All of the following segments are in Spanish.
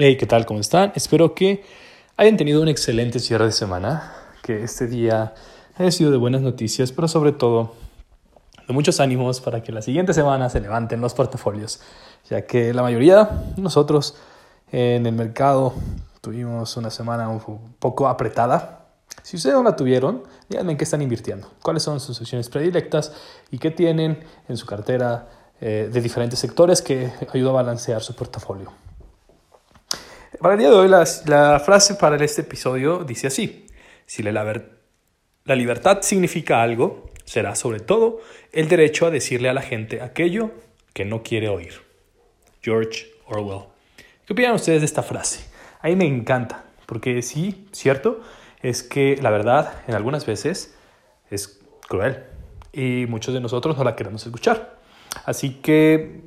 Hey, ¿qué tal? ¿Cómo están? Espero que hayan tenido un excelente cierre de semana, que este día haya sido de buenas noticias, pero sobre todo de muchos ánimos para que la siguiente semana se levanten los portafolios, ya que la mayoría de nosotros en el mercado tuvimos una semana un poco apretada. Si ustedes no la tuvieron, díganme en qué están invirtiendo, cuáles son sus acciones predilectas y qué tienen en su cartera eh, de diferentes sectores que ayuda a balancear su portafolio. Para el día de hoy, la, frase para este episodio dice así: Si la, la libertad significa algo, será sobre todo el derecho a decirle a la gente aquello que no quiere oír. George Orwell. ¿Qué opinan ustedes de esta frase? A mí me encanta, porque sí, cierto, es que la verdad en algunas veces es cruel y muchos de nosotros no la queremos escuchar. Así que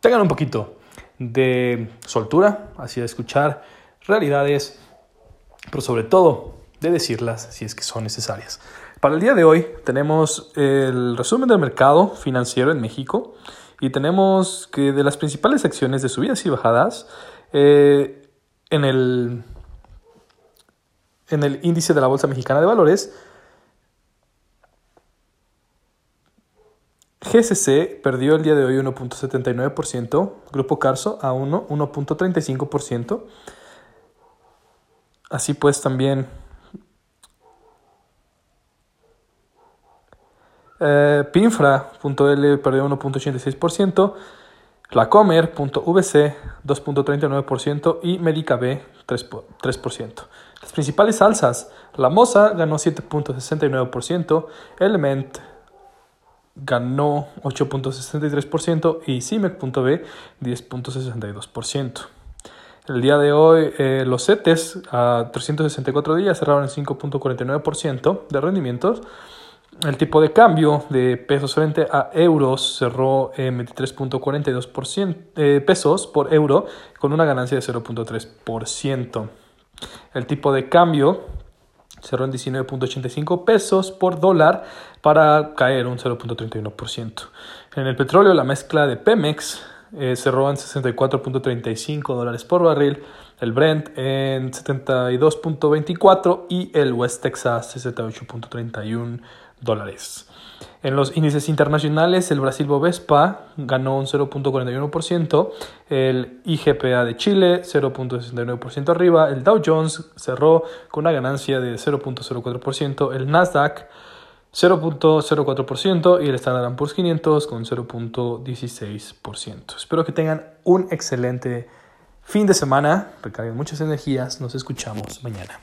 tengan un poquito de soltura, hacia escuchar realidades, pero sobre todo de decirlas si es que son necesarias. Para el día de hoy tenemos el resumen del mercado financiero en México y tenemos que de las principales acciones de subidas y bajadas eh, en, el, en el índice de la Bolsa Mexicana de Valores, GCC perdió el día de hoy 1.79%, Grupo Carso a 1, 1.35%. Así pues también eh, Pinfra.l perdió 1.86%, Lacomer.vc 2.39% y Medicabe 3%. 3%. Las principales alzas, La Moza ganó 7.69%, Element ganó 8.63% y CIMEC.b 10.62%. El día de hoy eh, los CETES a 364 días cerraron en 5.49% de rendimientos. El tipo de cambio de pesos frente a euros cerró en 23.42% eh, pesos por euro con una ganancia de 0.3%. El tipo de cambio cerró en 19.85 pesos por dólar para caer un 0.31%. En el petróleo, la mezcla de Pemex eh, cerró en 64.35 dólares por barril, el Brent en 72.24 y el West Texas 68.31 dólares. En los índices internacionales, el Brasil Bovespa ganó un 0.41%, el IGPA de Chile 0.69% arriba, el Dow Jones cerró con una ganancia de 0.04%, el Nasdaq 0.04% y el Standard Poor's 500 con 0.16%. Espero que tengan un excelente fin de semana, recarguen muchas energías, nos escuchamos mañana.